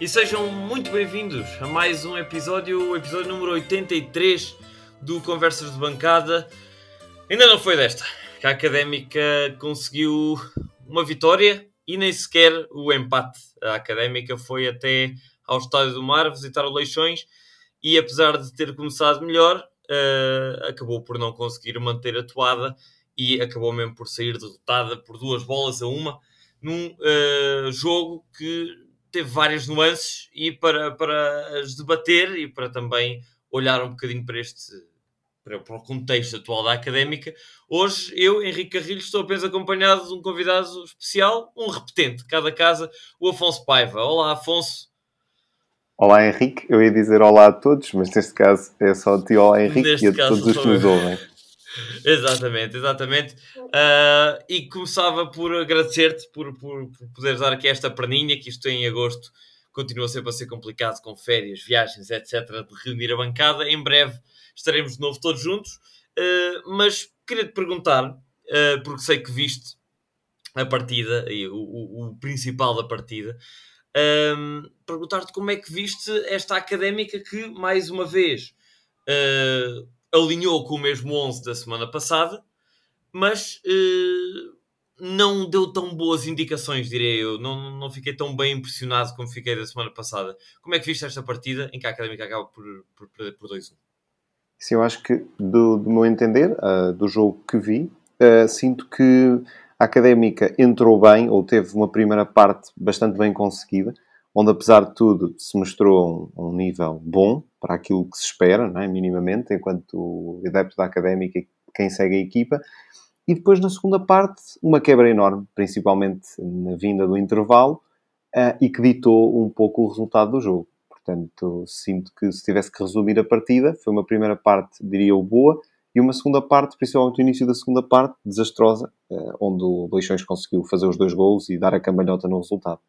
e sejam muito bem-vindos a mais um episódio, o episódio número 83 do Conversas de Bancada. Ainda não foi desta, que a Académica conseguiu uma vitória e nem sequer o empate. A Académica foi até ao Estádio do Mar visitar o Leixões e apesar de ter começado melhor, uh, acabou por não conseguir manter a toada e acabou mesmo por sair derrotada por duas bolas a uma num uh, jogo que teve várias nuances e para, para as debater e para também olhar um bocadinho para este para, para o contexto atual da académica. Hoje eu, Henrique Carrilho, estou apenas acompanhado de um convidado especial, um repetente, cada casa, o Afonso Paiva. Olá, Afonso. Olá, Henrique. Eu ia dizer olá a todos, mas neste caso é só a ti, olá, Henrique, neste e a todos os que nos ouvem. exatamente, exatamente. Uh, e começava por agradecer-te por, por, por poderes dar aqui esta perninha, que isto em agosto continua sempre a ser complicado com férias, viagens, etc., de reunir a bancada. Em breve estaremos de novo todos juntos. Uh, mas queria-te perguntar, uh, porque sei que viste a partida, e o, o, o principal da partida, perguntar-te como é que viste esta académica que, mais uma vez, uh, alinhou com o mesmo 11 da semana passada, mas uh, não deu tão boas indicações, direi eu. Não, não fiquei tão bem impressionado como fiquei da semana passada. Como é que viste esta partida em que a Académica acaba por, por perder por 2-1? Sim, eu acho que, do, do meu entender, uh, do jogo que vi, uh, sinto que a Académica entrou bem, ou teve uma primeira parte bastante bem conseguida, onde, apesar de tudo, se mostrou um, um nível bom para aquilo que se espera, é? minimamente, enquanto adepto da Académica quem segue a equipa. E depois, na segunda parte, uma quebra enorme, principalmente na vinda do intervalo, uh, e que ditou um pouco o resultado do jogo. Portanto, sinto que se tivesse que resumir a partida, foi uma primeira parte, diria eu, boa, e uma segunda parte, principalmente o início da segunda parte, desastrosa, eh, onde o Leixões conseguiu fazer os dois gols e dar a cambalhota no resultado.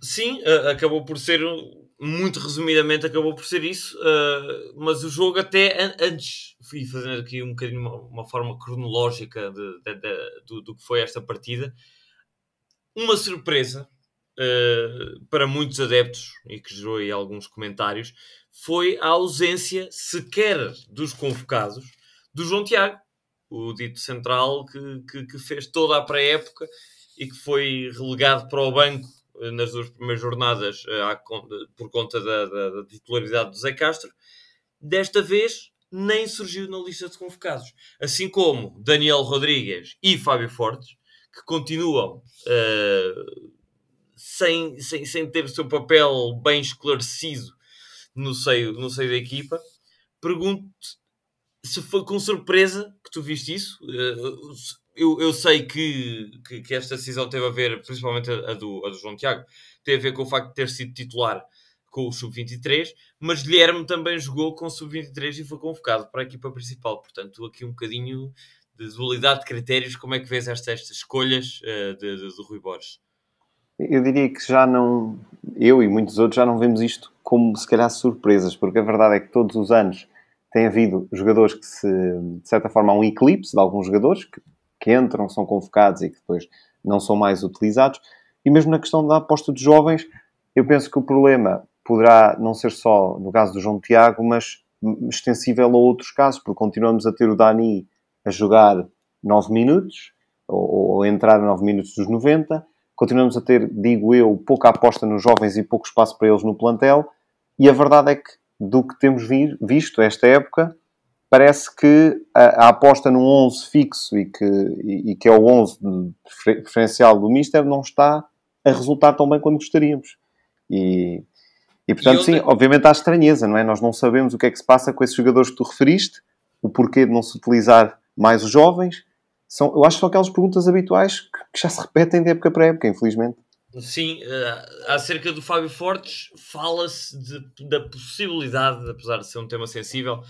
Sim, eh, acabou por ser, muito resumidamente, acabou por ser isso, eh, mas o jogo até antes, fui fazendo aqui um bocadinho uma, uma forma cronológica de, de, de, do, do que foi esta partida, uma surpresa uh, para muitos adeptos e que gerou aí alguns comentários foi a ausência sequer dos convocados do João Tiago, o dito central que, que, que fez toda a pré-época e que foi relegado para o banco nas duas primeiras jornadas uh, por conta da, da, da titularidade do Zé Castro. Desta vez nem surgiu na lista de convocados. Assim como Daniel Rodrigues e Fábio Fortes, que continuam uh, sem, sem, sem ter o seu papel bem esclarecido no seio, no seio da equipa. Pergunto-te se foi com surpresa que tu viste isso. Eh, eu, eu sei que, que, que, esta decisão teve a ver, principalmente a, a, do, a do João Tiago, teve a ver com o facto de ter sido titular com o Sub-23, mas Guilherme também jogou com o Sub-23 e foi convocado para a equipa principal. Portanto, aqui um bocadinho de dualidade de critérios. Como é que vês estas, estas escolhas uh, de, de Rui Borges? Eu diria que já não, eu e muitos outros já não vemos isto como se calhar surpresas, porque a verdade é que todos os anos tem havido jogadores que se, de certa forma, há um eclipse de alguns jogadores que, que entram, são convocados e que depois não são mais utilizados. E mesmo na questão da aposta de jovens, eu penso que o problema poderá não ser só no caso do João Tiago, mas extensível a outros casos, porque continuamos a ter o Dani a jogar 9 minutos, ou, ou entrar a 9 minutos dos 90, continuamos a ter, digo eu, pouca aposta nos jovens e pouco espaço para eles no plantel. E a verdade é que, do que temos visto esta época, parece que a, a aposta num 11 fixo e que, e, e que é o 11 preferencial do Mister não está a resultar tão bem quanto gostaríamos. E, e portanto, e sim, obviamente há estranheza, não é? Nós não sabemos o que é que se passa com esses jogadores que tu referiste, o porquê de não se utilizar mais os jovens, são, eu acho que são aquelas perguntas habituais que, que já se repetem de época para época, infelizmente. Sim, uh, acerca do Fábio Fortes, fala-se da possibilidade, apesar de ser um tema sensível,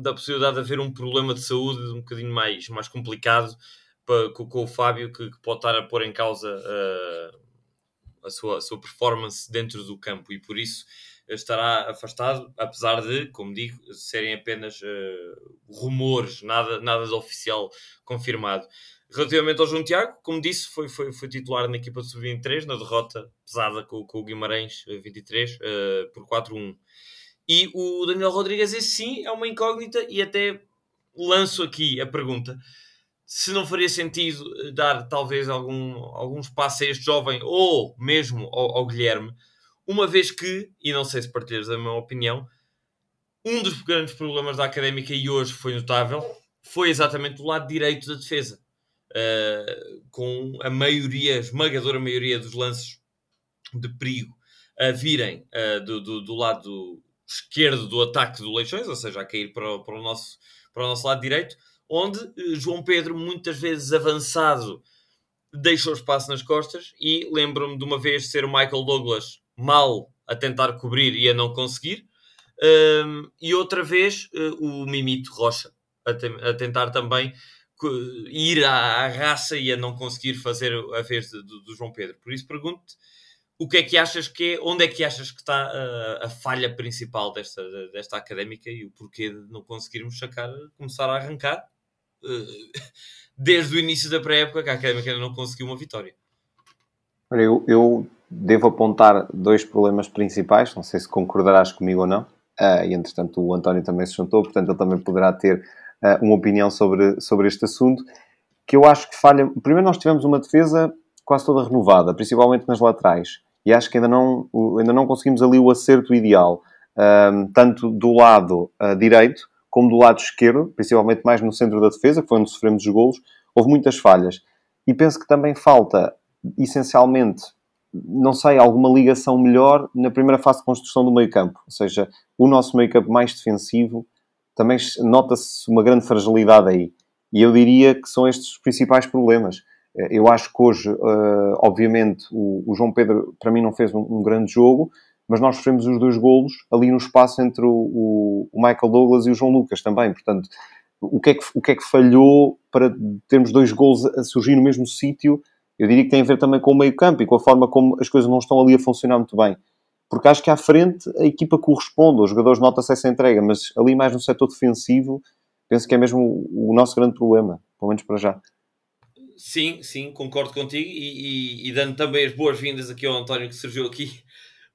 da possibilidade de haver um problema de saúde um bocadinho mais, mais complicado para, com, com, o Fábio, que, que, pode estar a pôr em causa uh, a sua, a sua performance dentro do campo e por isso estará afastado, apesar de, como digo, serem apenas uh, rumores, nada, nada de oficial confirmado. Relativamente ao João Tiago, como disse, foi, foi, foi titular na equipa de sub-23, na derrota pesada com, com o Guimarães 23 uh, uh, por 4-1. E o Daniel Rodrigues, esse sim, é uma incógnita e até lanço aqui a pergunta se não faria sentido eh, dar talvez algum, algum espaço a este jovem ou mesmo ao, ao Guilherme, uma vez que, e não sei se partilhas da minha opinião, um dos grandes problemas da académica e hoje foi notável foi exatamente o lado direito da defesa. Uh, com a maioria, a esmagadora maioria dos lances de perigo a virem uh, do, do, do, lado esquerdo do ataque do Leixões, ou seja, a cair para o, para o, nosso, para o nosso lado direito, onde uh, João Pedro, muitas vezes avançado, deixou espaço nas costas e lembro-me de uma vez ser o Michael Douglas mal a tentar cobrir e a não conseguir, um, e outra vez o Mimito Rocha a, te a tentar também ir à, à, raça e a não conseguir fazer a vez do, do João Pedro. Por isso pergunto-te o que é que achas que é, onde é que achas que está a, a, falha principal desta, desta académica e o porquê de não conseguirmos sacar, começar a arrancar uh, desde o início da pré-época que a académica ainda não conseguiu uma vitória. Eu, eu, devo apontar dois problemas principais, não sei se concordarás comigo ou não, uh, e entretanto o António também se juntou, portanto ele também poderá ter uh, uma opinião sobre, sobre este assunto, que eu acho que falha. Primeiro, nós tivemos uma defesa quase toda renovada, principalmente nas laterais, e acho que ainda não, ainda não conseguimos ali o acerto ideal, um, tanto do lado uh, direito como do lado esquerdo, principalmente mais no centro da defesa, que foi onde sofremos os golos, houve muitas falhas. E penso que também falta, essencialmente, não sei, alguma ligação melhor na primeira fase de construção do meio campo. Ou seja, o nosso meio campo mais defensivo também nota-se uma grande fragilidade aí. E eu diria que são estes os principais problemas. Eh, eu acho que hoje, uh, obviamente, o, João Pedro, para mim, não fez um, grande jogo, mas nós sofremos os dois golos ali no espaço entre o, Michael Douglas e o João Lucas também. Portanto, o que, é que, o que é que falhou para termos dois golos a surgir no mesmo sítio? Eu diria que tem a ver também com o meio campo e com a forma como as coisas não estão ali a funcionar muito bem porque acho que à frente a equipa corresponde, os jogadores notam-se essa entrega, mas ali mais no setor defensivo, penso que é mesmo o, nosso grande problema, pelo menos para já. Sim, sim, concordo contigo e, e, e dando também as boas-vindas aqui ao António que surgiu aqui,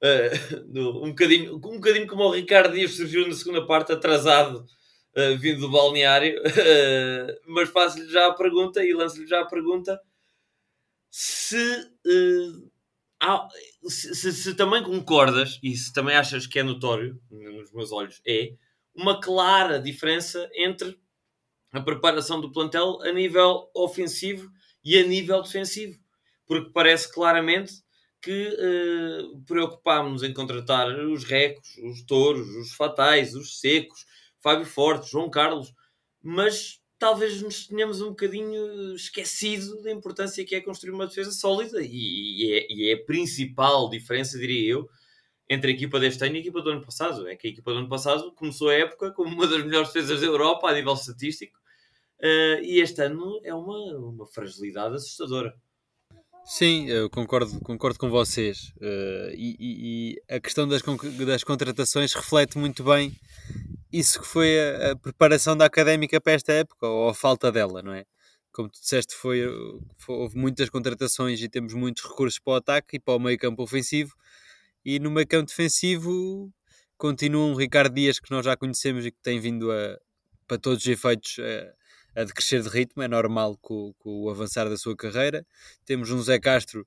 uh, um, bocadinho, um bocadinho como o Ricardo Dias surgiu na segunda parte, atrasado, uh, vindo do balneário, uh, mas faço-lhe já a pergunta e lanço-lhe já a pergunta se há, se, se, se, também concordas e se também achas que é notório, nos meus olhos, é uma clara diferença entre a preparação do plantel a nível ofensivo e a nível defensivo. Porque parece claramente que uh, preocupámos em contratar os recos, os touros, os fatais, os secos, Fábio Forte, João Carlos, mas talvez nos tenhamos um bocadinho esquecido da importância que é construir uma defesa sólida e, é, e é, a principal diferença, diria eu, entre a equipa deste ano e a equipa do ano passado. É que a equipa do ano passado começou a época como uma das melhores defesas da Europa a nível estatístico uh, e este ano é uma, uma fragilidade assustadora. Sim, eu concordo, concordo com vocês. Uh, e, e, a questão das, das contratações reflete muito bem isso que foi a, a, preparação da académica para esta época, ou a falta dela, não é? Como tu disseste, foi, foi, houve muitas contratações e temos muitos recursos para o ataque e para o meio campo ofensivo. E no meio campo defensivo continua um Ricardo Dias que nós já conhecemos e que tem vindo a, para todos os efeitos, a, a decrescer de ritmo. É normal com, com o avançar da sua carreira. Temos um Zé Castro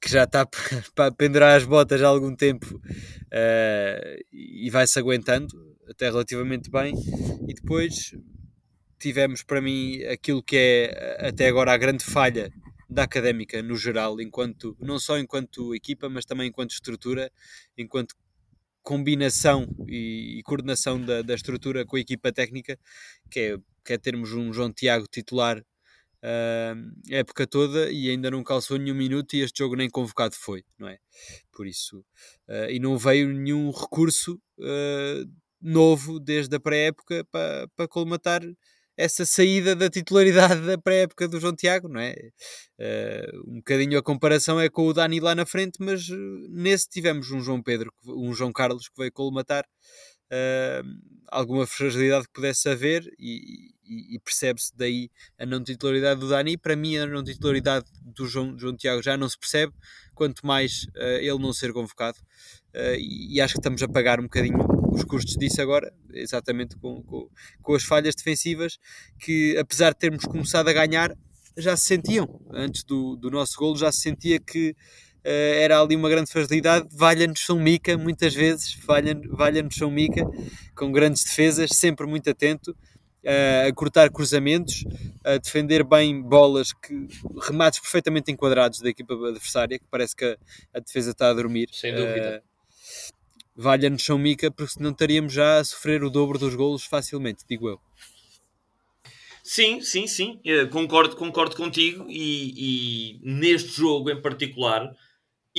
que já está para pendurar as botas há algum tempo uh, e vai-se aguentando até relativamente bem. E depois tivemos para mim aquilo que é até agora a grande falha da académica no geral, enquanto não só enquanto equipa, mas também enquanto estrutura, enquanto combinação e, e coordenação da, da, estrutura com a equipa técnica, que é, que é termos um João Tiago titular uh, época toda e ainda não calçou nenhum minuto e este jogo nem convocado foi, não é? Por isso, uh, e não veio nenhum recurso uh, novo desde a pré-época para, para colmatar essa saída da titularidade da pré-época do João Tiago, não é? Uh, um bocadinho a comparação é com o Dani lá na frente, mas nesse tivemos um João Pedro, um João Carlos que veio colmatar uh, alguma fragilidade que pudesse haver e, e, e percebe-se daí a não titularidade do Dani. Para mim, a não titularidade do João, João Tiago já não se percebe, quanto mais uh, ele não ser convocado. Uh, e acho que estamos a pagar um bocadinho os custos disso agora, exatamente com, com, com, as falhas defensivas, que apesar de termos começado a ganhar, já se sentiam. Antes do, do nosso golo, já se sentia que era ali uma grande fragilidade. Valha-nos São Mica, muitas vezes, valha-nos valha São Mica, com grandes defesas, sempre muito atento a cortar cruzamentos, a defender bem bolas que remates perfeitamente enquadrados da equipa adversária, que parece que a, a defesa está a dormir. Sem dúvida. Uh, Valha-nos São Mica, porque senão estaríamos já a sofrer o dobro dos golos facilmente, digo eu. Sim, sim, sim, eu concordo, concordo contigo e, e, neste jogo em particular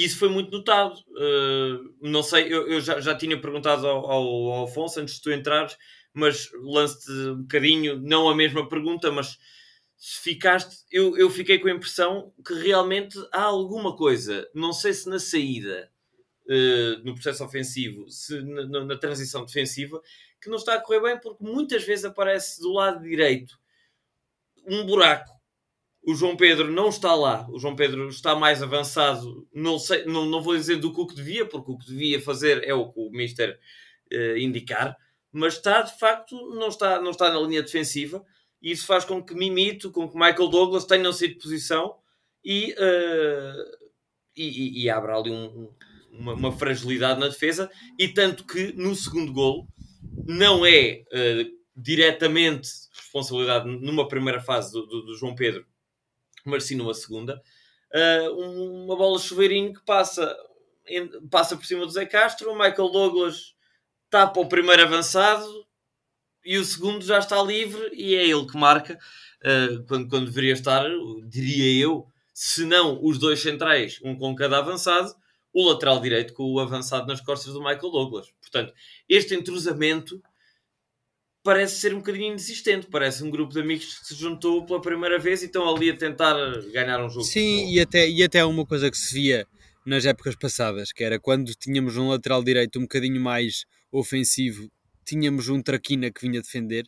isso foi muito notado. Uh, não sei, eu, eu já, já, tinha perguntado ao, ao, ao Afonso antes de tu entrares mas lance-te um bocadinho, não a mesma pergunta, mas se ficaste, eu, eu fiquei com a impressão que realmente há alguma coisa, não sei se na saída, uh, no processo ofensivo, se na, na, transição defensiva, que não está a correr bem, porque muitas vezes aparece do lado direito um buraco. O João Pedro não está lá, o João Pedro está mais avançado, não, sei, não, não vou dizer do que o que devia, porque o que devia fazer é o que o Mister uh, indicar, mas está de facto, não está, não está na linha defensiva, e isso faz com que Mimito, com que Michael Douglas tenham sido posição e, uh, e, e, abra ali um, uma, uma, fragilidade na defesa, e tanto que no segundo golo não é uh, diretamente responsabilidade numa primeira fase do, do, do, João Pedro, mas sim numa segunda. Uh, uma bola chuveirinho que passa, passa por cima do Zé Castro, o Michael Douglas tapa o primeiro avançado e o segundo já está livre e é ele que marca uh, quando, quando deveria estar, diria eu, se não os dois centrais, um com cada avançado, o lateral direito com o avançado nas costas do Michael Douglas. Portanto, este entrosamento parece ser um bocadinho inexistente. Parece um grupo de amigos que se juntou pela primeira vez e estão ali a tentar ganhar um jogo. Sim, e até, e até uma coisa que se via nas épocas passadas, que era quando tínhamos um lateral direito um bocadinho mais ofensivo, tínhamos um Traquina que vinha defender.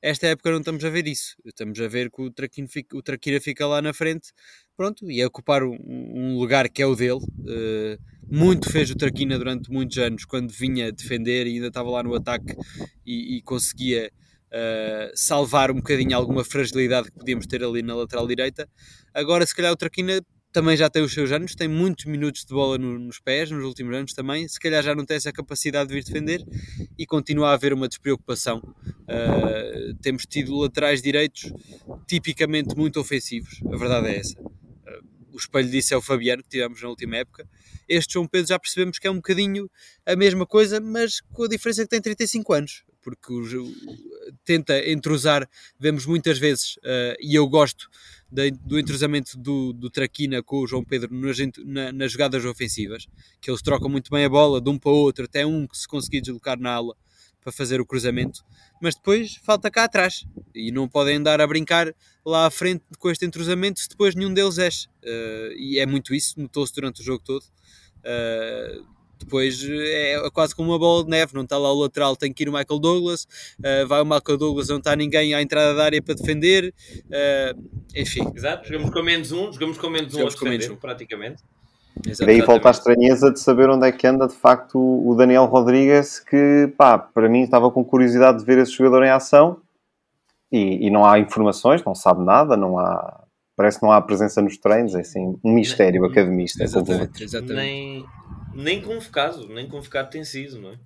Esta época não estamos a ver isso. Estamos a ver que o, Traquina fica, o Traquina fica lá na frente, pronto, e a ocupar um, um lugar que é o dele. Uh, muito fez o Traquina durante muitos anos, quando vinha defender e ainda estava lá no ataque e, e conseguia uh, salvar um bocadinho alguma fragilidade que podíamos ter ali na lateral direita. Agora, se calhar, o Traquina também já tem os seus anos, tem muitos minutos de bola no, nos pés nos últimos anos também, se calhar já não tem essa capacidade de vir defender e continua a haver uma despreocupação. Uh, temos tido laterais direitos tipicamente muito ofensivos, a verdade é essa. Uh, o espelho disso é o Fabiano, que tivemos na última época. Este João Pedro já percebemos que é um bocadinho a mesma coisa, mas com a diferença que tem 35 anos porque tenta entrosar, vemos muitas vezes, uh, e eu gosto de, do entrosamento do, do Traquina com o João Pedro nas, na, nas jogadas ofensivas, que eles trocam muito bem a bola de um para o outro, até um que se conseguir deslocar na aula para fazer o cruzamento, mas depois falta cá atrás e não podem andar a brincar lá à frente com este entrosamento se depois nenhum deles é. Uh, e é muito isso, notou-se durante o jogo todo. Uh, depois eh, é quase como uma bola de neve, não está lá o lateral, tem que ir o Michael Douglas, uh, vai o Michael Douglas, não está ninguém à entrada da área para defender, enfim. Exato, jogamos com menos um, jogamos com menos jogamos um com menos um. praticamente. Exato, Daí volta a estranheza de saber onde é que anda de facto o Daniel Rodrigues, que pá, para mim estava com curiosidade de ver esse jogador em ação e, e não há informações, não sabe nada, não há, parece que não há presença nos treinos, é assim, um mistério nem, academista. Exatamente, exatamente. Nem, nem convocado, nem convocado tem sido, não é?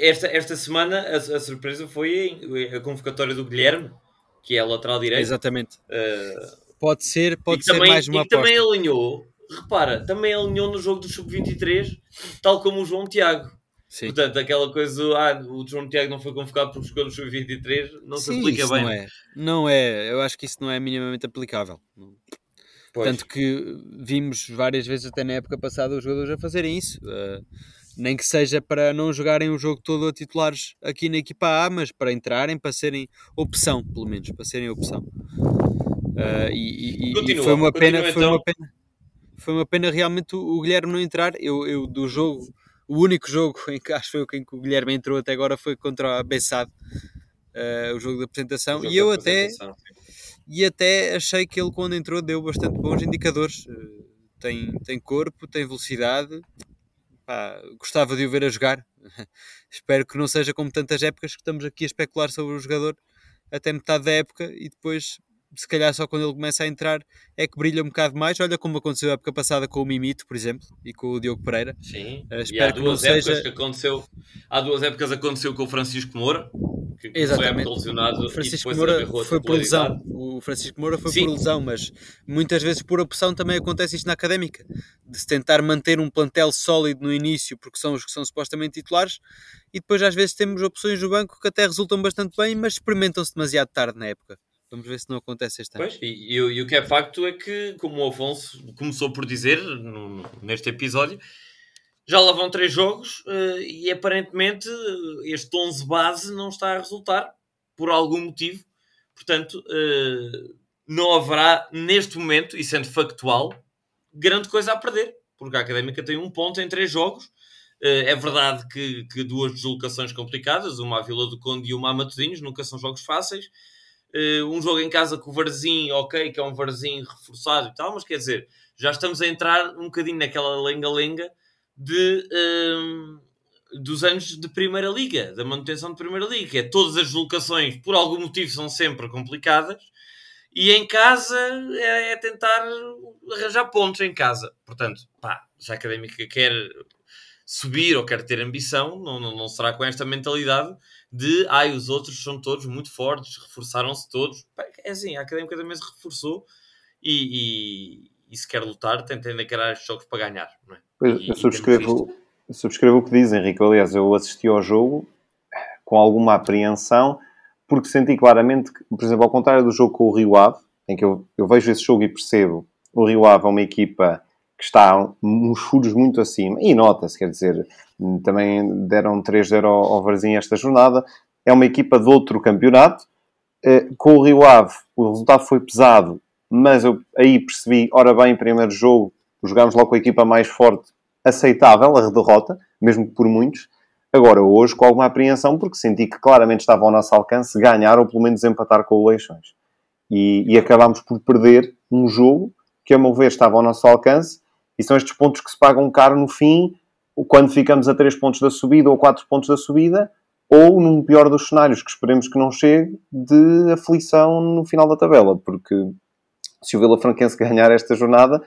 Esta, esta semana a, a surpresa foi a convocatória do Guilherme, que é lateral direito. Exatamente. Uh, pode ser, pode ser também, mais uma e também alinhou, repara, também alinhou no jogo do Sub-23, tal como o João Tiago. Sim. Portanto, aquela coisa do ah, o João Tiago não foi convocado porque escolheu o Sub-23 não Sim, se aplica bem. Não é. não é, eu acho que isso não é minimamente aplicável. Pois. Tanto que vimos várias vezes, até na época passada, os jogadores a fazerem isso. Uh, Nem que seja para não jogarem o jogo todo a titulares aqui na equipa A, mas para entrarem, para serem opção, pelo menos, para serem opção. Uh, e, e, continua, e, foi uma pena, foi então. uma pena, foi uma pena realmente o, o Guilherme não entrar. Eu, eu, do jogo, o único jogo em que acho foi em que o Guilherme entrou até agora foi contra a Bessade, uh, o jogo da apresentação. E eu até e até achei que ele quando entrou deu bastante bons indicadores. Uh, tem, tem corpo, tem velocidade. Pá, gostava de o ver a jogar. Espero que não seja como tantas épocas que estamos aqui a especular sobre o jogador até metade da época e depois se calhar só quando ele começa a entrar é que brilha um bocado mais. Olha como aconteceu a época passada com o Mimito, por exemplo, e com o Diogo Pereira. Sim, uh, espero e há duas que épocas seja... que aconteceu. Há duas épocas aconteceu com o Francisco Moura, que Exatamente. foi lesionado o Francisco Moura foi por lesão. O Francisco Moura foi Sim. por lesão, mas muitas vezes por opção também acontece isto na académica, de se tentar manter um plantel sólido no início, porque são os que são supostamente titulares, e depois às vezes temos opções no banco que até resultam bastante bem, mas experimentam-se demasiado tarde na época. Vamos ver se não acontece este ano. Pois, e, e, e, o que é facto é que, como o Afonso começou por dizer no, neste episódio, já lá vão três jogos uh, e aparentemente este 11 base não está a resultar por algum motivo. Portanto, uh, não haverá neste momento, e sendo factual, grande coisa a perder, porque a Académica tem um ponto em três jogos. É verdade que, que, duas deslocações complicadas, uma à Vila do Conde e uma a Matosinhos, nunca são jogos fáceis um jogo em casa com o Varzim, ok, que é um Varzim reforçado e tal, mas quer dizer, já estamos a entrar um bocadinho naquela lenga-lenga de, uh, dos anos de Primeira Liga, da manutenção de Primeira Liga, é todas as deslocações, por algum motivo, são sempre complicadas, e em casa é, é tentar arranjar pontos em casa. Portanto, pá, se a Académica quer subir ou quer ter ambição, não, não, não será com esta mentalidade de ai, os outros são todos muito fortes, reforçaram-se todos. É assim, a Académica também se reforçou e, e, e se quer lutar, tem de encarar estes jogos para ganhar. É? Pois, e, eu subscrevo, subscrevo o que diz, Henrique. Aliás, eu assisti ao jogo com alguma apreensão, porque senti claramente que, por exemplo, ao contrário do jogo com o Rio Ave, em que eu, eu vejo esse jogo e percebo, o Rio Ave é uma equipa que está uns furos muito acima, e nota-se, quer dizer, também deram 3-0 ao, ao Varzim esta jornada, é uma equipa de outro campeonato, eh, com o Rio Ave o resultado foi pesado, mas eu aí percebi, ora bem, primeiro jogo, jogámos logo com a equipa mais forte, aceitável, a derrota, mesmo por muitos, Agora, hoje, com alguma apreensão, porque senti que claramente estava ao nosso alcance ganhar ou pelo menos empatar com o Leixões. E, e acabámos por perder um jogo que, a meu ver, estava ao nosso alcance e são estes pontos que se pagam caro no fim, quando ficamos a 3 pontos da subida ou 4 pontos da subida, ou, num pior dos cenários, que esperemos que não chegue, de aflição no final da tabela, porque se o Vila Franquense ganhar esta jornada,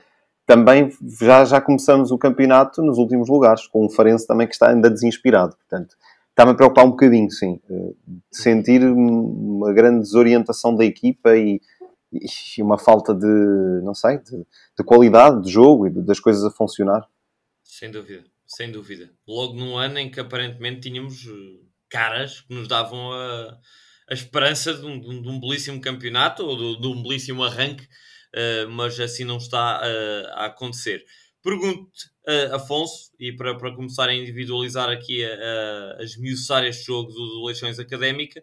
também já, já começamos o campeonato nos últimos lugares, com um Farense também que está ainda desinspirado. Portanto, está-me a preocupar um bocadinho, sim, eh, de sentir uma grande desorientação da equipa e, e uma falta de, não sei, de, de qualidade de jogo e de, das coisas a funcionar. Sem dúvida, sem dúvida. Logo num ano em que aparentemente tínhamos eh, caras que nos davam a, a esperança de um, de um, belíssimo campeonato ou de, de um belíssimo arranque, uh, mas assim não está uh, a acontecer. Pergunto, uh, Afonso, e para, para começar a individualizar aqui a, a, a esmiuçar este jogo do, do Leixões Académica,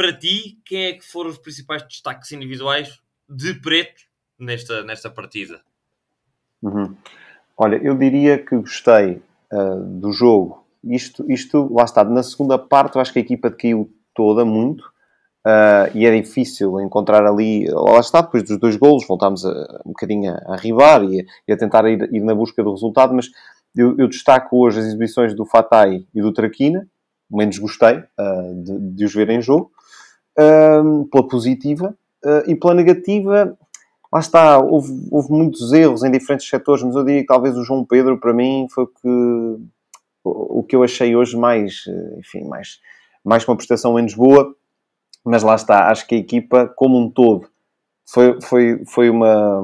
para ti, quem é que foram os principais destaques individuais de preto nesta, nesta partida? Uhum. Olha, eu diria que gostei uh, do jogo. Isto, isto, lá está, na segunda parte eu acho que a equipa caiu toda muito uh, e é difícil encontrar ali, lá está, depois dos dois golos, voltámos a, um bocadinho a arribar e, e a tentar ir, ir, na busca do resultado, mas eu, eu, destaco hoje as exibições do Fatai e do Traquina, menos gostei uh, de, de, os ver em jogo, pela positiva, e pela negativa, lá está, houve, houve, muitos erros em diferentes setores, mas eu diria que talvez o João Pedro, para mim, foi o que, o que eu achei hoje mais, enfim, mais, mais uma prestação menos boa, mas lá está, acho que a equipa, como um todo, foi, foi, foi uma,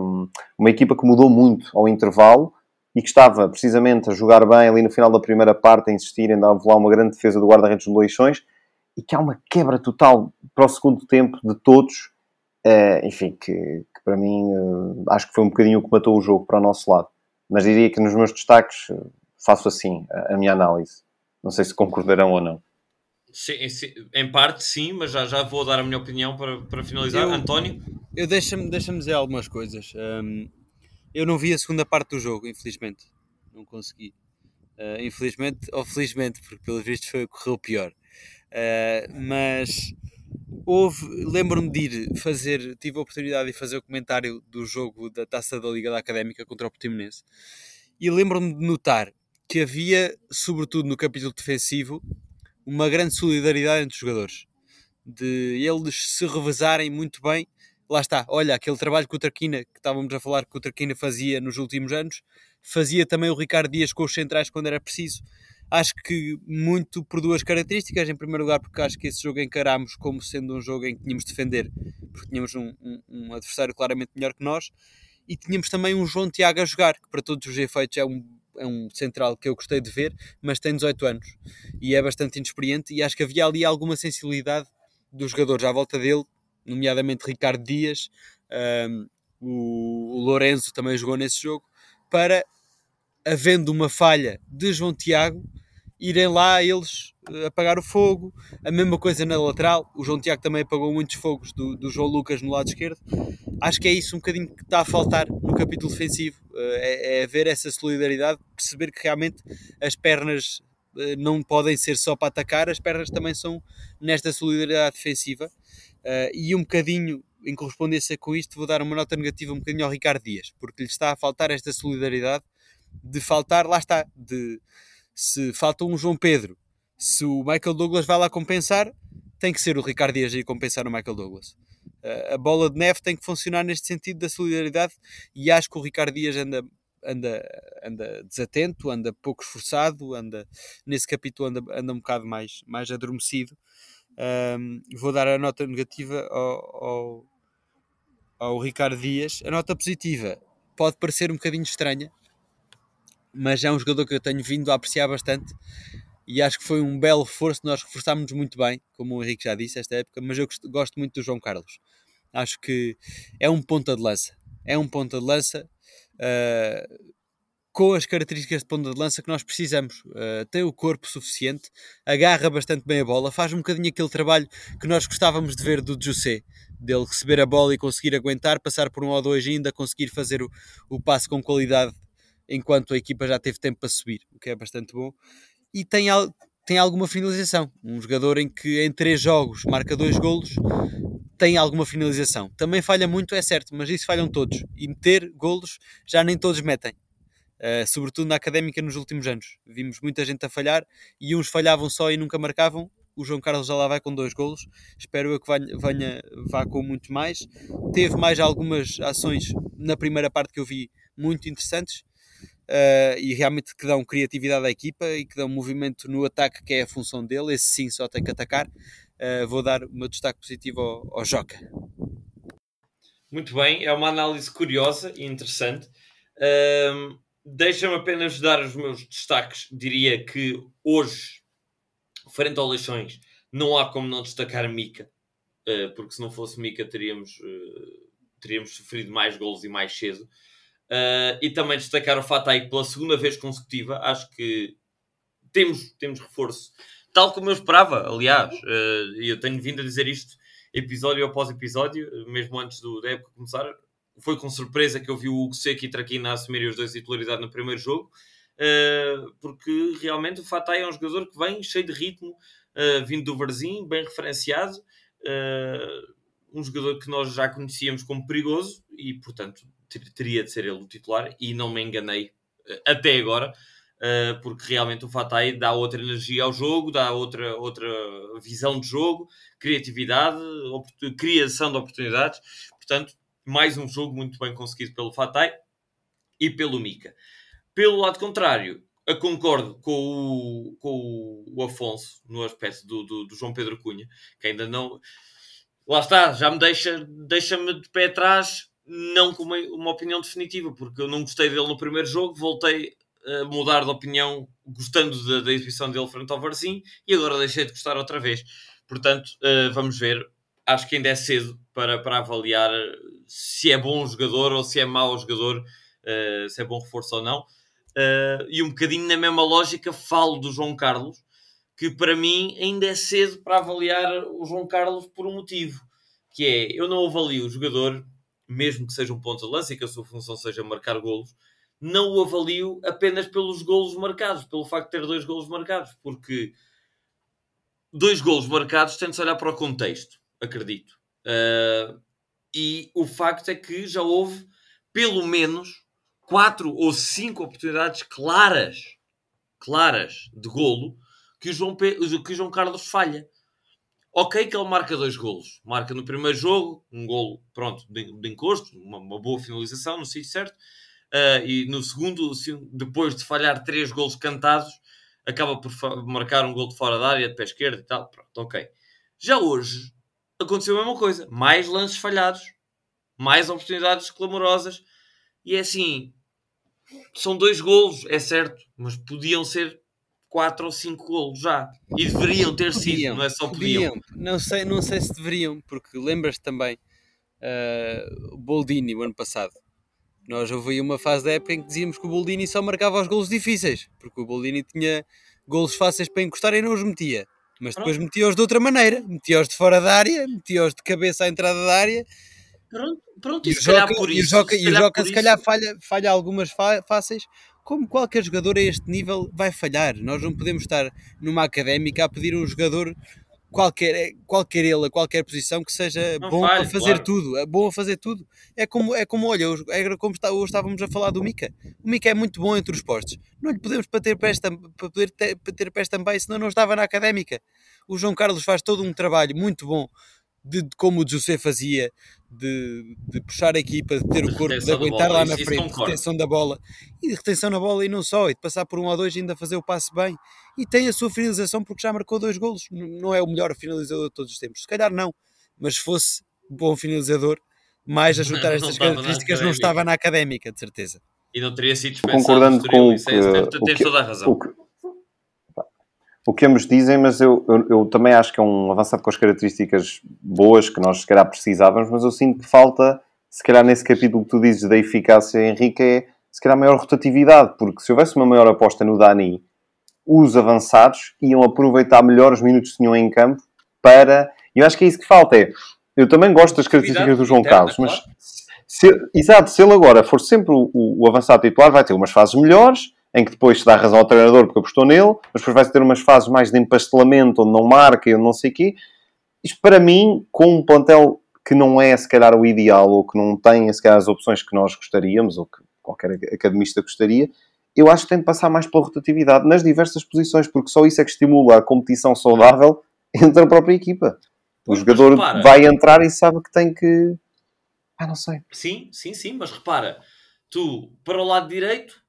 uma equipa que mudou muito ao intervalo e que estava precisamente a jogar bem ali no final da primeira parte, a insistir em dar lá uma grande defesa do guarda-redes do Leixões, e que há uma quebra total para o segundo tempo de todos, uh, enfim, que, que para mim uh, acho que foi um bocadinho o que matou o jogo para o nosso lado. Mas diria que nos meus destaques uh, faço assim a, a minha análise. Não sei se concordarão ou não. Sim, sim, em parte sim, mas já, já vou dar a minha opinião para, para finalizar. Eu, António? Eu deixa-me deixa dizer algumas coisas. Um, eu não vi a segunda parte do jogo, infelizmente. Não consegui. Uh, infelizmente ou felizmente, porque pelo visto foi correu pior. Uh, mas houve, lembro-me de ir fazer, tive a oportunidade de fazer o comentário do jogo da Taça da Liga da Académica contra o Portimonense e lembro-me de notar que havia, sobretudo no capítulo defensivo, uma grande solidariedade entre os jogadores, de eles se revezarem muito bem. Lá está, olha, aquele trabalho que o Tarquina, que estávamos a falar que o Tarquina fazia nos últimos anos, fazia também o Ricardo Dias com os centrais quando era preciso. Acho que muito por duas características. Em primeiro lugar, porque acho que esse jogo encarámos como sendo um jogo em que tínhamos de defender, porque tínhamos um, um, um adversário claramente melhor que nós, e tínhamos também um João Tiago a jogar, que para todos os efeitos é um é um central que eu gostei de ver, mas tem 18 anos e é bastante inexperiente. E acho que havia ali alguma sensibilidade dos jogadores à volta dele, nomeadamente Ricardo Dias, um, o, o Lourenço também jogou nesse jogo, para havendo uma falha de João Tiago, irem lá eles eh, apagar o fogo. A mesma coisa na lateral. O João Tiago também apagou muitos fogos do, do João Lucas no lado esquerdo. Acho que é isso um bocadinho que está a faltar no capítulo defensivo. Eh, é, é ver essa solidariedade, perceber que realmente as pernas eh, não podem ser só para atacar, as pernas também são nesta solidariedade defensiva. E um bocadinho em correspondência com isto, vou dar uma nota negativa um bocadinho ao Ricardo Dias, porque lhe está a faltar esta solidariedade de faltar, lá está, de se falta um João Pedro, se o Michael Douglas vai lá compensar, tem que ser o Ricardo Dias a compensar o Michael Douglas. Uh, a bola de neve tem que funcionar neste sentido da solidariedade e acho que o Ricardo Dias anda, anda, anda desatento, anda pouco esforçado, anda nesse capítulo anda, anda um bocado mais, mais adormecido. Um, vou dar a nota negativa ao, ao, ao Ricardo Dias. A nota positiva pode parecer um bocadinho estranha, mas é um jogador que eu tenho vindo a apreciar bastante e acho que foi um belo reforço. Nós reforçámos muito bem, como o Henrique já disse, esta época, mas eu gosto muito do João Carlos. Acho que é um ponta de lança. É um ponta de lança uh, com as características de ponta de lança que nós precisamos. Uh, tem o corpo suficiente, agarra bastante bem a bola, faz um bocadinho aquele trabalho que nós gostávamos de ver do José, dele receber a bola e conseguir aguentar, passar por um ou dois ainda, conseguir fazer o, o passe com qualidade enquanto a equipa já teve tempo para subir, o que é bastante bom. E tem, tem alguma finalização. Um jogador em que em três jogos marca dois golos tem alguma finalização. Também falha muito, é certo, mas isso falham todos. E meter golos já nem todos metem. Uh, sobretudo na académica nos últimos anos. Vimos muita gente a falhar e uns falhavam só e nunca marcavam. O João Carlos já lá vai com dois golos. Espero eu que venha, venha, vá com muito mais. Teve mais algumas ações na primeira parte que eu vi muito interessantes uh, e realmente que dão criatividade à equipa e que dão movimento no ataque, que é a função dele. Esse sim só tem que atacar. Uh, vou dar o meu destaque positivo ao, ao Joca. Muito bem, é uma análise curiosa e interessante. Uh, Deixa-me apenas dar os meus destaques. Diria que hoje, frente ao Leixões, não há como não destacar Mica, uh, porque se não fosse Mica teríamos, uh, teríamos sofrido mais golos e mais cedo. Uh, e também destacar o que pela segunda vez consecutiva acho que temos, temos reforço, tal como eu esperava, aliás, uh, eu tenho vindo a dizer isto episódio após episódio, mesmo antes do, da época começar. Foi com surpresa que eu vi o Hugo Seco e Traquina assumirem os dois titularidade no primeiro jogo, uh, porque realmente o Fatai é um jogador que vem cheio de ritmo, vindo do Varzim, bem referenciado, um jogador que nós já conhecíamos como perigoso e, portanto, teria de ser ele o titular e não me enganei eh, até agora, uh, porque realmente o Fatai dá outra energia ao jogo, dá outra, outra visão de jogo, criatividade, criação de oportunidades. Portanto, mais um jogo muito bem conseguido pelo Fatai e pelo Mika. Pelo lado contrário, concordo com o, com o Afonso no aspecto do, do, do João Pedro Cunha, que ainda não. Lá está, já me deixa, deixa-me de pé atrás não com uma, uma, opinião definitiva, porque eu não gostei dele no primeiro jogo, voltei a mudar de opinião gostando da, da exibição dele frente ao Varzim e agora deixei de gostar outra vez. Portanto, uh, vamos ver. Acho que ainda é cedo para, para avaliar se é bom jogador ou se é mau jogador, uh, se é bom reforço ou não. Uh, e um bocadinho na mesma lógica falo do João Carlos, que para mim ainda é cedo para avaliar o João Carlos por um motivo, que é, eu não avalio o jogador, mesmo que seja um ponto de lança e que a sua função seja marcar golos, não o avalio apenas pelos golos marcados, pelo facto de ter dois golos marcados, porque dois golos marcados tem de se olhar para o contexto, acredito. Uh, e o facto é que já houve pelo menos quatro ou cinco oportunidades claras, claras de golo que o João, que o João Carlos falha. Ok que ele marca dois golos. Marca no primeiro jogo, um golo, pronto, de, de encosto, uma, uma, boa finalização no sítio certo. Uh, e no segundo, depois de falhar três golos cantados, acaba por marcar um gol de fora da área, de pé esquerdo e tal. Pronto, ok. Já hoje, aconteceu a mesma coisa. Mais lances falhados, mais oportunidades clamorosas. E é assim, são dois golos, é certo, mas podiam ser quatro ou cinco golos já. E deveriam ter podiam, sido, não é só podiam. podiam. Não, sei, não sei se deveriam, porque lembras-te também uh, o Boldini, o ano passado. Nós houve uma fase da época em que dizíamos que o Boldini só marcava os golos difíceis, porque o Boldini tinha golos fáceis para encostar e não os metia. Mas depois metia-os de outra maneira, metia-os de fora da área, metia-os de cabeça à entrada da área. Pronto, pronto e, e se calhar por isso. E o Joca, se calhar, se calhar falha, falha algumas fáceis, como qualquer jogador a este nível vai falhar. Nós não podemos estar numa académica a pedir um jogador qualquer, qualquer ele, a qualquer posição que seja não bom falha, a fazer claro. tudo, é bom a fazer tudo. É como, é como olha, é como está, hoje estávamos a falar do Mica. O Mica é muito bom entre os postos. Não lhe podemos bater pés, para poder ter, bater pés também, senão não estava na académica. O João Carlos faz todo um trabalho muito bom de, de como o José fazia, de, de, puxar a equipa, de ter o corpo, de aguentar lá na frente, de retenção da bola e de retenção na bola e não só, e de passar por um ou dois e ainda fazer o passe bem. E tem a sua finalização porque já marcou dois golos. Não é o melhor finalizador de todos os tempos, se calhar não, mas se fosse bom finalizador, mais a juntar estas características, não estava na académica, de certeza. E não teria sido dispensado. Concordando com o que, o que, toda a razão. O que, o que ambos dizem, mas eu, eu, eu, também acho que é um avançado com as características boas que nós se calhar precisávamos, mas eu sinto que falta, se calhar nesse capítulo que tu dizes da eficácia, Henrique, é se calhar maior rotatividade, porque se houvesse uma maior aposta no Dani, os avançados iam aproveitar melhor os minutos que tinham em campo para. E eu acho que é isso que falta. É, eu também gosto das características do João Carlos, mas se, exato, se ele agora for sempre o, o, avançado titular, vai ter umas fases melhores em que depois se dá razão ao treinador porque apostou nele, mas depois vai ter umas fases mais de empastelamento, onde não marca e onde não sei o quê. Isto para mim, com um plantel que não é se calhar o ideal, ou que não tem se calhar as opções que nós gostaríamos, ou que qualquer academista gostaria, eu acho que tem de passar mais pela rotatividade nas diversas posições, porque só isso é que estimula a competição saudável entre a própria equipa. O pois, jogador repara, vai entrar e sabe que tem que. Ah, não sei. Sim, sim, sim, mas repara, tu para o lado direito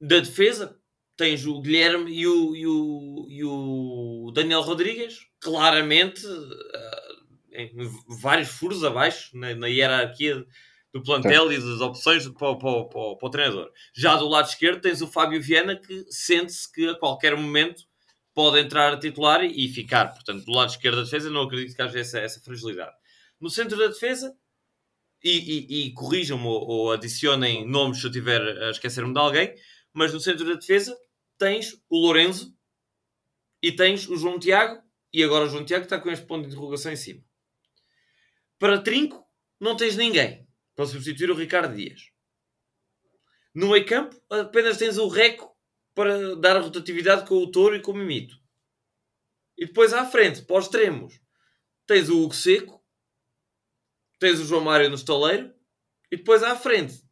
da defesa tens o Guilherme e o, e o, e o Daniel Rodrigues, claramente em vários furos abaixo na, na hierarquia do plantel Sim. e das opções para, para, para, para, o treinador. Já do lado esquerdo tens o Fábio Viana que sente-se que a qualquer momento pode entrar a titular e, ficar. Portanto, do lado esquerdo da defesa não acredito que haja essa, essa fragilidade. No centro da defesa, e, e, e corrijam-me ou, ou adicionem nomes se eu estiver a esquecer-me de alguém, mas no centro da defesa tens o Lourenço e tens o João Tiago, e agora o João Tiago está com este ponto de interrogação em cima. Para Trinco, não tens ninguém para substituir o Ricardo Dias. No meio campo, apenas tens o Reco para dar a rotatividade com o Touro e com o Mimito. E depois à frente, para os extremos, tens o Hugo Seco, tens o João Mário no estaleiro, e depois à frente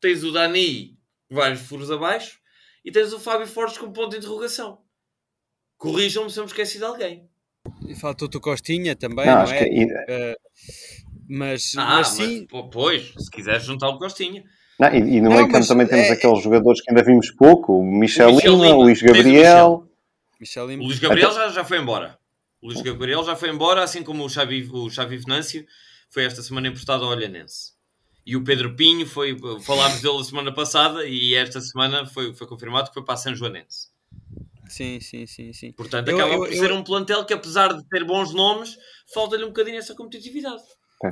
tens o Dani vários furos abaixo, e tens o Fábio Fortes com ponto de interrogação. Corrijam-me se eu me esqueci de alguém. E faltou-te o Costinha também, não, não é? Que... Uh, mas, ah, mas sim. Mas, pois, se quiseres juntar o Costinha. Não, e, e, no meio campo também temos é... aqueles jogadores que ainda vimos pouco: o Michel, o Lima, o Luís Gabriel. Michel. Michel o Luís Gabriel já, já foi embora. O Luís Gabriel já foi embora, assim como o Xavi, o Xavi Venâncio foi esta semana emprestado ao Olhanense. E o Pedro Pinho foi, falámos dele a semana passada e esta semana foi, foi confirmado que foi para a São Joanense. Sim, sim, sim, sim. Portanto, acaba eu, por eu, ser eu... um plantel que, apesar de ter bons nomes, falta-lhe um bocadinho essa competitividade.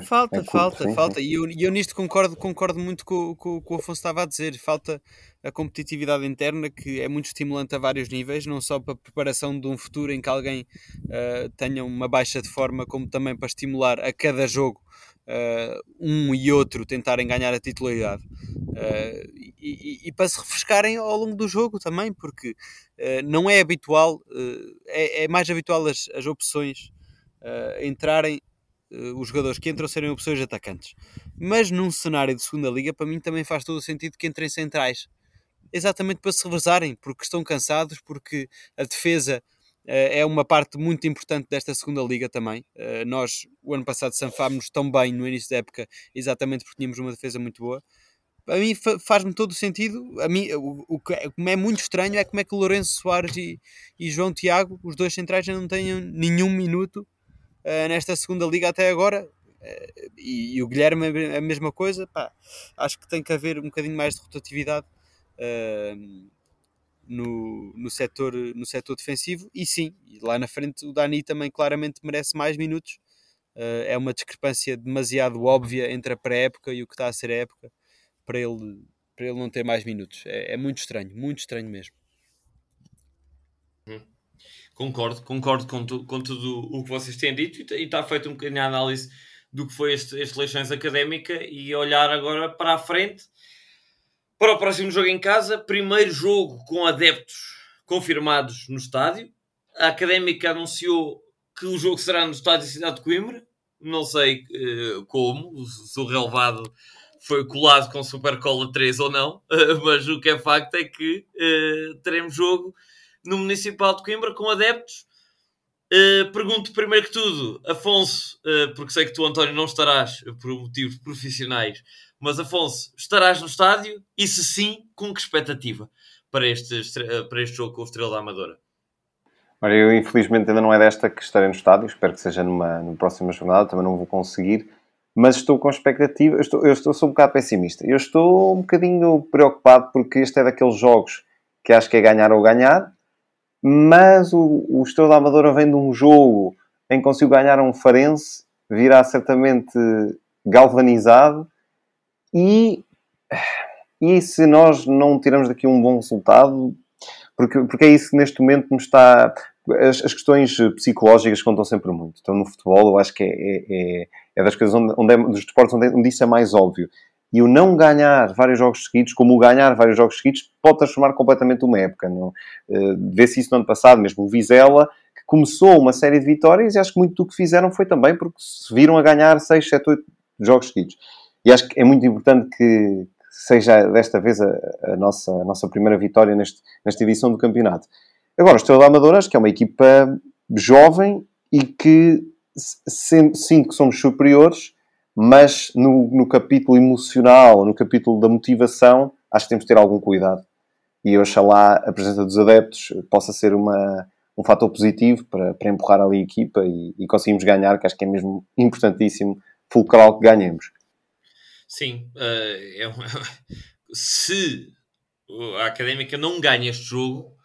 Falta, é falta, sim, falta. Sim. E eu, eu nisto concordo, concordo muito com, com, com o Afonso estava a dizer. Falta a competitividade interna, que é muito estimulante a vários níveis, não só para a preparação de um futuro em que alguém uh, tenha uma baixa de forma, como também para estimular a cada jogo uh, um e outro tentarem ganhar a titularidade. Uh, e, e, para se refrescarem ao longo do jogo também, porque não é habitual, é, é, mais habitual as, as opções entrarem uh, os jogadores que entram serem opções de atacantes. Mas num cenário de segunda liga, para mim também faz todo o sentido que entrem centrais. Exatamente para se reversarem, porque estão cansados, porque a defesa uh, é uma parte muito importante desta segunda liga também. Uh, nós, o ano passado, sanfámos tão bem no início da época, exatamente porque tínhamos uma defesa muito boa a mim faz-me todo o sentido. A mim, o, o, que é, é muito estranho é como é que Lourenço Soares e, e João Tiago, os dois centrais, já não têm nenhum minuto uh, nesta segunda liga até agora. Uh, e, e, o Guilherme é a mesma coisa. Pá, acho que tem que haver um bocadinho mais de rotatividade uh, no, no, setor, no setor defensivo. E sim, lá na frente o Dani também claramente merece mais minutos. é uma discrepância demasiado óbvia entre a pré-época e o que está a ser a época para ele, para ele não ter mais minutos. É, é muito estranho, muito estranho mesmo. Hum. Concordo, concordo com, tu, com tudo o que vocês têm dito e está feito um bocadinho a análise do que foi este, este eleições académica e olhar agora para a frente para o próximo jogo em casa. Primeiro jogo com adeptos confirmados no estádio. A académica anunciou que o jogo será no estádio de Cidade de Coimbra. Não sei uh, como, se o relevado foi colado com Supercola 3 ou não, uh, mas o que é facto é que uh, teremos jogo no Municipal de Coimbra com adeptos. Pergunto primeiro que tudo, Afonso, porque sei que tu, António, não estarás por motivos profissionais, mas Afonso, estarás no estádio? E se sim, com que expectativa para este, para este jogo com o Estrela da Amadora? Olha, eu infelizmente ainda não é desta que estarei no estádio, espero que seja numa, numa próxima jornada, também não vou conseguir, mas estou com expectativa, eu estou, eu estou sou um bocado pessimista. Eu estou um bocadinho preocupado porque este é daqueles jogos que acho que é ganhar ou ganhar, mas o, o Estrela da Amadora vem de um jogo em que conseguiu ganhar um Farense, virá certamente galvanizado e, e se nós não tiramos daqui um bom resultado, porque, porque é isso que neste momento nos está. As, as questões psicológicas contam sempre muito. Então, no futebol, eu acho que é, é, é, é das coisas onde, onde é, dos desportos onde, onde isso é mais óbvio. E o não ganhar vários jogos seguidos, como o ganhar vários jogos seguidos, pode transformar completamente uma época. Uh, Vê-se isso no ano passado, mesmo o Vizela, que começou uma série de vitórias e acho que muito do que fizeram foi também porque se viram a ganhar 6, 7, 8 jogos seguidos. E acho que é muito importante que seja desta vez a, a nossa, a nossa primeira vitória neste, nesta edição do campeonato. Agora, o Estrela da Amadora, acho que é uma equipa jovem e que sinto que somos superiores mas no, no capítulo emocional, no capítulo da motivação, acho que temos de ter algum cuidado. E oxalá a presença dos adeptos possa ser uma, um fator positivo para, para empurrar ali a equipa e, e conseguimos ganhar, que acho que é mesmo importantíssimo, fulcral que ganhemos. Sim, uh, é se a Académica não ganha este jogo,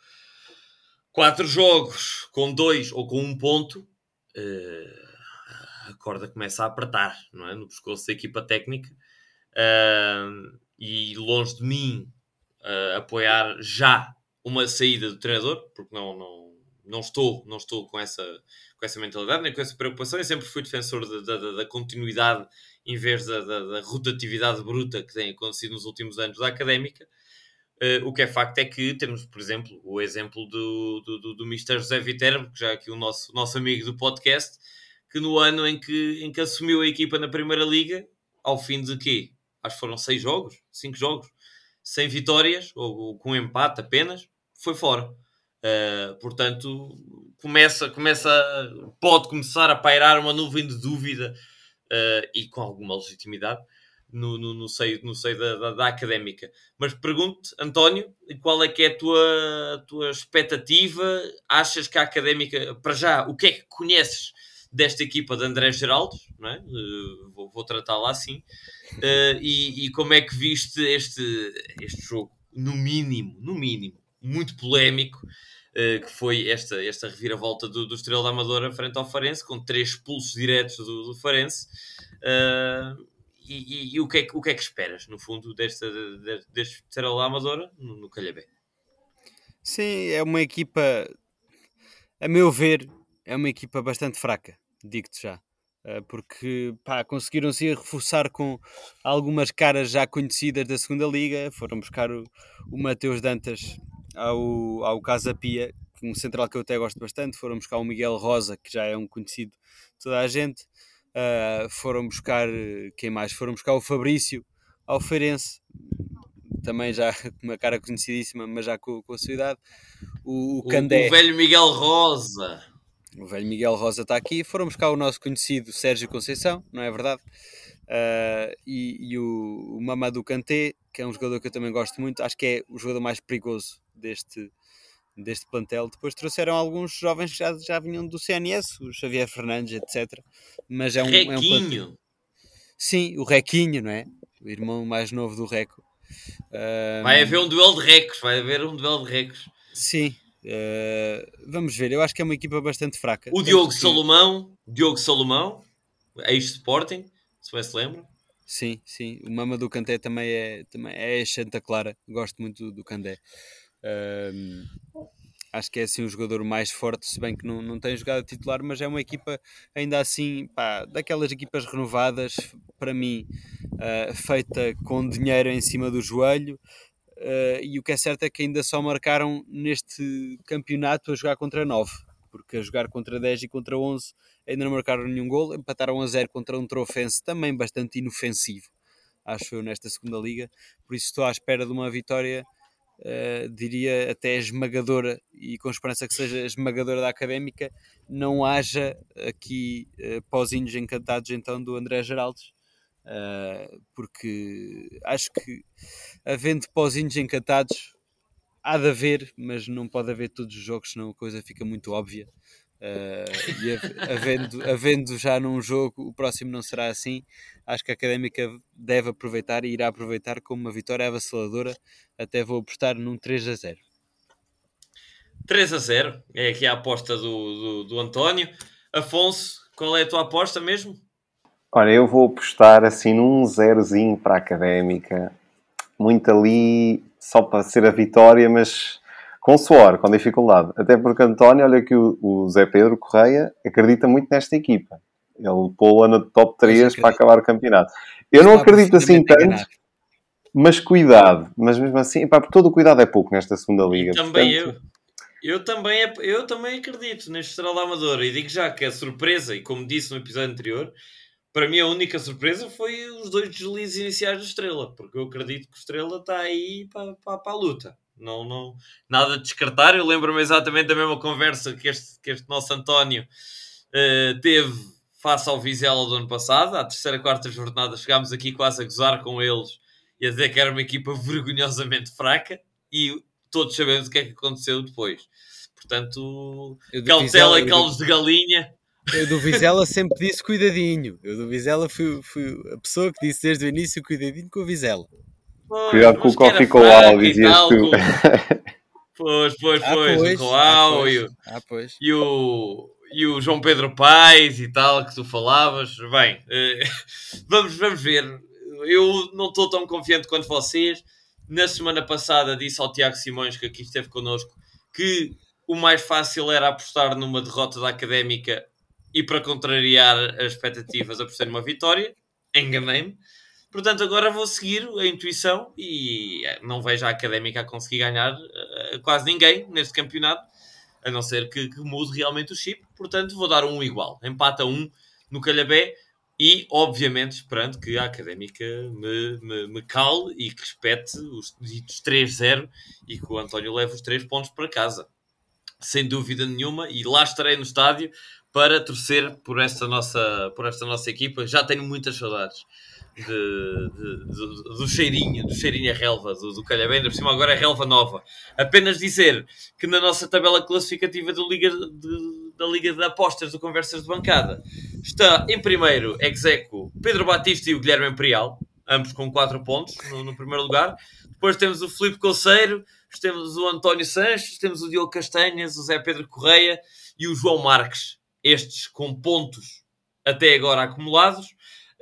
quatro jogos com dois ou com um ponto, uh, a corda começa a apertar não é? no pescoço da equipa técnica uh, e longe de mim apoiar já uma saída do treinador, porque não, não, não, estou, não estou com essa, com essa mentalidade nem com essa preocupação. Eu sempre fui defensor da, da, da continuidade em vez da, da, da, rotatividade bruta que tem acontecido nos últimos anos da académica. Uh, o que é facto é que temos, por exemplo, o exemplo do, do, do, do Mr. José Viterbo, que já é aqui o nosso, nosso amigo do podcast, que no ano em que, em que assumiu a equipa na Primeira Liga, ao fim de quê? Acho que foram seis jogos, cinco jogos, sem vitórias, ou, ou com empate apenas, foi fora. Uh, portanto, começa, começa, pode começar a pairar uma nuvem de dúvida uh, e com alguma legitimidade no, no, no seio, no seio da, da, da, académica. Mas pergunto, António, qual é que é a tua, a tua expectativa? Achas que a académica, para já, o que é que conheces desta equipa de André Geraldo, é? Uh, vou, vou tratá-la assim. Uh, e, e, como é que viste este, este jogo? No mínimo, no mínimo, muito polémico, uh, que foi esta, esta reviravolta do, do Estrela da Amadora frente ao Farense, com três pulsos diretos do, do Farense. Uh, e, e, e, o, que é, o que é que esperas, no fundo, desta, deste Estrela da Amadora no, no Calhabé? Sim, é uma equipa, a meu ver, é uma equipa bastante fraca, digo-te já. Eh, porque conseguiram se reforçar com algumas caras já conhecidas da segunda liga. Foram buscar o, o Mateus Dantas ao, ao Casa Pia, um central que eu até gosto bastante. Foram buscar o Miguel Rosa, que já é um conhecido de toda a gente. Uh, foram buscar quem mais? Foram buscar o Fabrício ao Feirense, também já com uma cara conhecidíssima, mas já com, com a sua idade. O, o, Candé. O velho Miguel Rosa. O velho Miguel Rosa está aqui. Foram buscar o nosso conhecido Sérgio Conceição, não é verdade? Uh, e, e, o, o Mamadou Kanté, que é um jogador que eu também gosto muito, acho que é o jogador mais perigoso deste, deste plantel. Depois trouxeram alguns jovens que já, já vinham do CNS, o Xavier Fernandes, etc. Mas é um, Requinho. é um Sim, o Requinho, não é? O irmão mais novo do Reco. Vai haver um duelo de recos, vai haver um duelo de recos. Sim, Uh, vamos ver, eu acho que é uma equipa bastante fraca. O Diogo que... Salomão, Diogo Salomão, ex-Sporting, se bem se lembra. Sim, sim. O Mama do Canté também é, também é Santa Clara. Gosto muito do, do Candé. Uh, acho que é assim o jogador mais forte, se bem que não, não tem jogado titular, mas é uma equipa ainda assim, pá, daquelas equipas renovadas, para mim, uh, feita com dinheiro em cima do joelho, Uh, e o que é certo é que ainda só marcaram neste campeonato a jogar contra 9, porque a jogar contra 10 e contra 11 ainda não marcaram nenhum gol, empataram a 0 contra um Trofense também bastante inofensivo, acho eu, nesta segunda liga. Por isso estou à espera de uma vitória, uh, diria até esmagadora, e com esperança que seja esmagadora da académica, não haja aqui uh, pozinhos encantados então do André Geraldes Uh, porque acho que havendo pozinhos encantados há de haver, mas não pode haver todos os jogos, senão a coisa fica muito óbvia. Uh, e havendo, havendo já num jogo, o próximo não será assim. Acho que a Académica deve aproveitar e irá aproveitar como uma vitória avassaladora. Até vou apostar num 3 a 0. 3 a 0 é aqui a aposta do, do, do António. Afonso, qual é a tua aposta mesmo? Olha, eu vou apostar assim num zerozinho para a académica. Muito ali, só para ser a vitória, mas com suor, com dificuldade. Até porque António, olha que o, o Zé Pedro Correia acredita muito nesta equipa. Ele pô-la no top 3 para acabar o campeonato. Eu não acredito assim tanto, mas cuidado. Mas mesmo assim, pá, todo o cuidado é pouco nesta segunda liga. E também portanto... eu. Eu também, eu também acredito neste Estrela Amadora e digo já que a surpresa, e como disse no episódio anterior, para mim a única surpresa foi os dois deslizes iniciais do Estrela, porque eu acredito que o Estrela está aí para, para, para a luta. Não, não, nada de descartar. Eu lembro-me exatamente da mesma conversa que este, que este nosso António uh, teve face ao Vizela do ano passado. À terceira, quarta jornada, chegámos aqui quase a gozar com eles e a dizer que era uma equipa vergonhosamente fraca. E todos sabemos o que é que aconteceu depois. Portanto, cautela e calos de galinha eu do Vizela sempre disse cuidadinho. Eu do Vizela fui, fui a pessoa que disse desde o início cuidadinho com o Vizela. Pois, Cuidado com o Coffee Coal, dizias tu. Pois, pois, ah, pois, pois, o Coal ah, e, o, ah, pois. e, o, e o João Pedro Paes e tal, que tu falavas. Bem, eh, vamos, vamos ver. Eu não estou tão confiante quanto vocês. Na semana passada disse ao Tiago Simões, que aqui esteve connosco, que o mais fácil era apostar numa derrota da Académica e para contrariar as expectativas a por uma vitória, enganei-me. Portanto, agora vou seguir a intuição e eh, não vejo a Académica a conseguir ganhar uh, quase ninguém neste campeonato, a não ser que, que, mude realmente o chip. Portanto, vou dar um igual. Empata um no Calhabé e, obviamente, esperando que a Académica me, me, me cale e que respete os ditos 3-0 e que o António leve os 3 pontos para casa. Sem dúvida nenhuma, e lá estarei no estádio para torcer por esta nossa, por esta nossa equipa. Já tenho muitas saudades de, de, de, do cheirinho, do cheirinho a relva, do, do Calhabém, por cima agora é relva nova. Apenas dizer que na nossa tabela classificativa do Liga, da Liga de Apostas do Conversas de Bancada está em primeiro Execo Pedro Batista e o Guilherme Imperial, ambos com 4 pontos no, no primeiro lugar. depois temos o Filipe Conceiro, temos o António Sanches, temos o Diogo Castanhas, o Zé Pedro Correia e o João Marques. Estes com pontos até agora acumulados.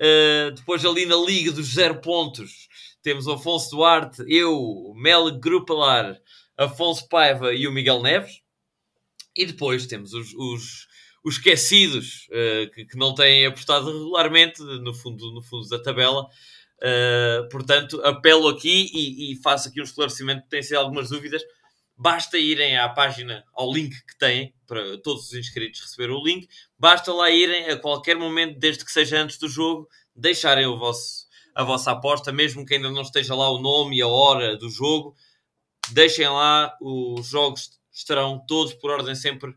Uh, depois ali na Liga dos Zero Pontos temos o Afonso Duarte, eu, Mel Grupalar, Afonso Paiva e o Miguel Neves. E depois temos os, os, os esquecidos uh, que, que, não têm apostado regularmente no fundo, no fundo da tabela. Uh, portanto, apelo aqui e, e, faço aqui um esclarecimento, tem sido algumas dúvidas. Basta irem à página, ao link que têm, para todos os inscritos receberem o link. Basta lá irem a qualquer momento, desde que seja antes do jogo, deixarem o vosso, a vossa aposta, mesmo que ainda não esteja lá o nome e a hora do jogo. Deixem lá, os jogos estarão todos por ordem sempre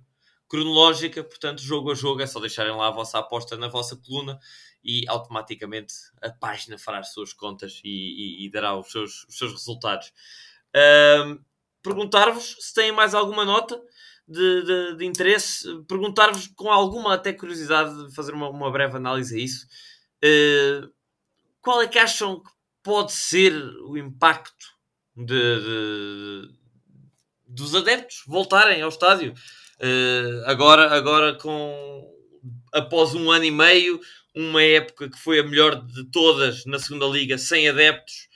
cronológica, portanto, jogo a jogo, é só deixarem lá a vossa aposta na vossa coluna e automaticamente a página fará as suas contas e, e, e dará os seus, os seus resultados. Um, Perguntar-vos se têm mais alguma nota de, de, de interesse, perguntar-vos com alguma até curiosidade, fazer uma, uma breve análise a isso. Uh, qual é que acham que pode ser o impacto de, dos adeptos voltarem ao estádio? Uh, agora, agora com após um ano e meio, uma época que foi a melhor de todas na segunda liga, sem adeptos,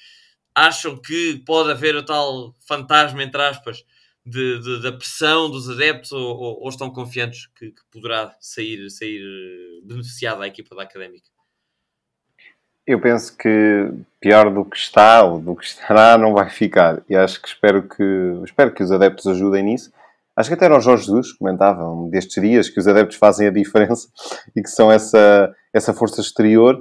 acham que pode haver o tal fantasma, entre aspas, de, de, da pressão dos adeptos ou, ou, ou estão confiantes que, que, poderá sair, sair eh, beneficiada a equipa da Académica? Eu penso que pior do que está ou do que estará não vai ficar. E acho que espero que, espero que os adeptos ajudem nisso. Acho que até era o Jorge Jesus comentava um destes dias que os adeptos fazem a diferença e que são essa, essa força exterior.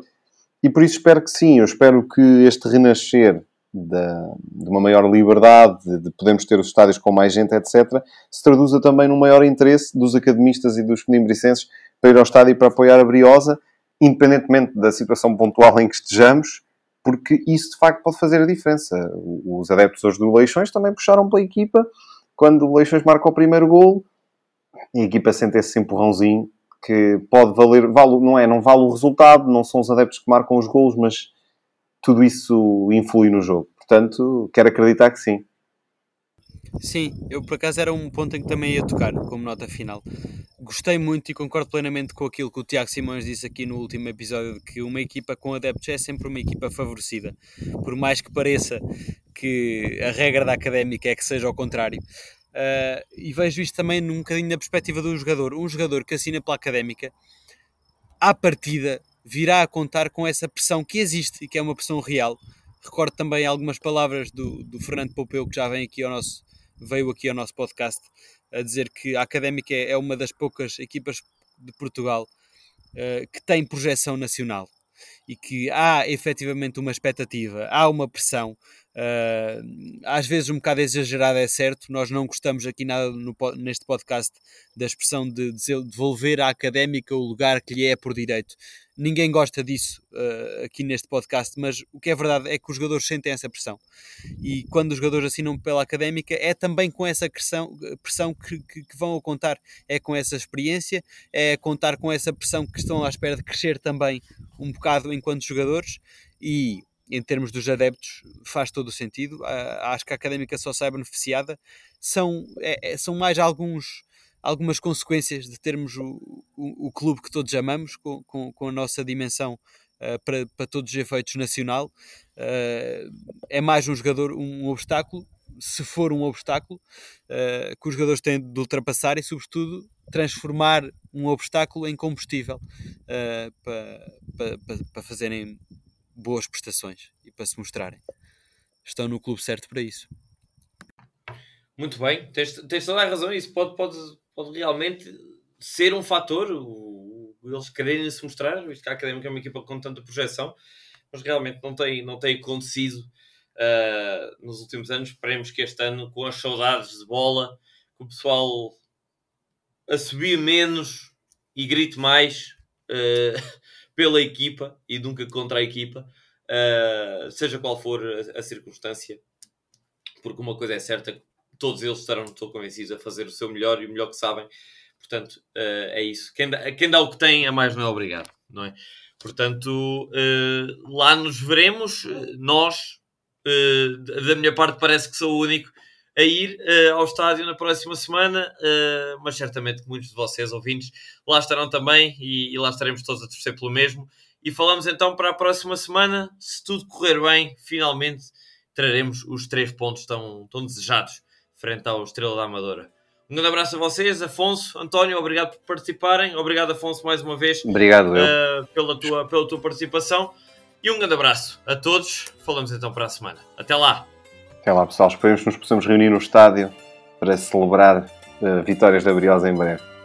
E por isso espero que sim, eu espero que este renascer de, de uma maior liberdade, de, de, podermos ter os estádios com mais gente, etc., se traduza também num maior interesse dos academistas e dos penimbricenses para ir ao estádio e para apoiar a Briosa, independentemente da situação pontual em que estejamos, porque isso de facto pode fazer a diferença. Os adeptos hoje do Leixões também puxaram pela equipa quando o Leixões marca o primeiro gol e a equipa sente esse empurrãozinho que pode valer, vale, não é, não vale o resultado, não são os adeptos que marcam os golos, mas tudo isso influi no jogo. Portanto, quero acreditar que sim. Sim, eu por acaso era um ponto em que também ia tocar como nota final. Gostei muito e concordo plenamente com aquilo que o Tiago Simões disse aqui no último episódio de que uma equipa com adeptos é sempre uma equipa favorecida. Por mais que pareça que a regra da académica é que seja ao contrário. Uh, e vejo isto também num bocadinho da perspectiva do jogador. Um jogador que assina pela académica, à partida, virá a contar com essa pressão que existe e que é uma pressão real. Recordo também algumas palavras do, do Fernando Poupeu, que já vem aqui ao nosso, veio aqui ao nosso podcast, a dizer que a Académica é uma das poucas equipas de Portugal uh, que tem projeção nacional e que há efetivamente uma expectativa, há uma pressão, Uh, às vezes um bocado exagerada é certo, nós não gostamos aqui nada no, neste podcast da expressão de, de devolver à académica o lugar que lhe é por direito. Ninguém gosta disso uh, aqui neste podcast, mas o que é verdade é que os jogadores sentem essa pressão. E quando os jogadores assinam pela académica, é também com essa pressão, pressão que, que, que vão a contar. É com essa experiência, é contar com essa pressão que estão à espera de crescer também um bocado enquanto jogadores. E em termos dos adeptos, faz todo o sentido. acho que a académica só sai beneficiada. São, é, é, são mais alguns, algumas consequências de termos o, o, o clube que todos amamos, com, com, com a nossa dimensão uh, para, para todos os efeitos nacional. Uh, é mais um jogador, um obstáculo. Se for um obstáculo, uh, que os jogadores têm de ultrapassar e, sobretudo, transformar um obstáculo em combustível para, para, para fazerem boas prestações e para se mostrarem. Estão no clube certo para isso. Muito bem, tens, tens toda a razão. Isso pode, pode, pode realmente ser um fator, o, eles quererem se mostrar, visto que a Académica é uma equipa com tanta projeção, mas realmente não tem, não tem acontecido uh, nos últimos anos. Esperemos que este ano, com as saudades de bola, que o pessoal assobie menos e grite mais. Uh, pela equipa e nunca contra a equipa, uh, seja qual for a, a, circunstância, porque uma coisa é certa, todos eles estarão, estou convencidos, a fazer o seu melhor e o melhor que sabem. Portanto, uh, é isso. Quem dá, quem dá, o que tem, a mais não é obrigado, não é? Portanto, uh, lá nos veremos, nós, Uh, da minha parte, parece que sou o único a ir ao estádio na próxima semana, mas certamente muitos de vocês, ouvintes, lá estarão também e, e, lá estaremos todos a torcer pelo mesmo. E falamos então para a próxima semana. Se tudo correr bem, finalmente traremos os três pontos tão, tão desejados frente ao Estrela da Amadora. Um grande abraço a vocês, Afonso, António, obrigado por participarem. Obrigado, Afonso, mais uma vez. Obrigado, uh, pela, tua, pela tua participação. E um grande abraço a todos. Falamos então para a semana. Até lá! Até lá, pessoal. Esperemos que nos possamos reunir no estádio para celebrar uh, vitórias da Briosa em breve.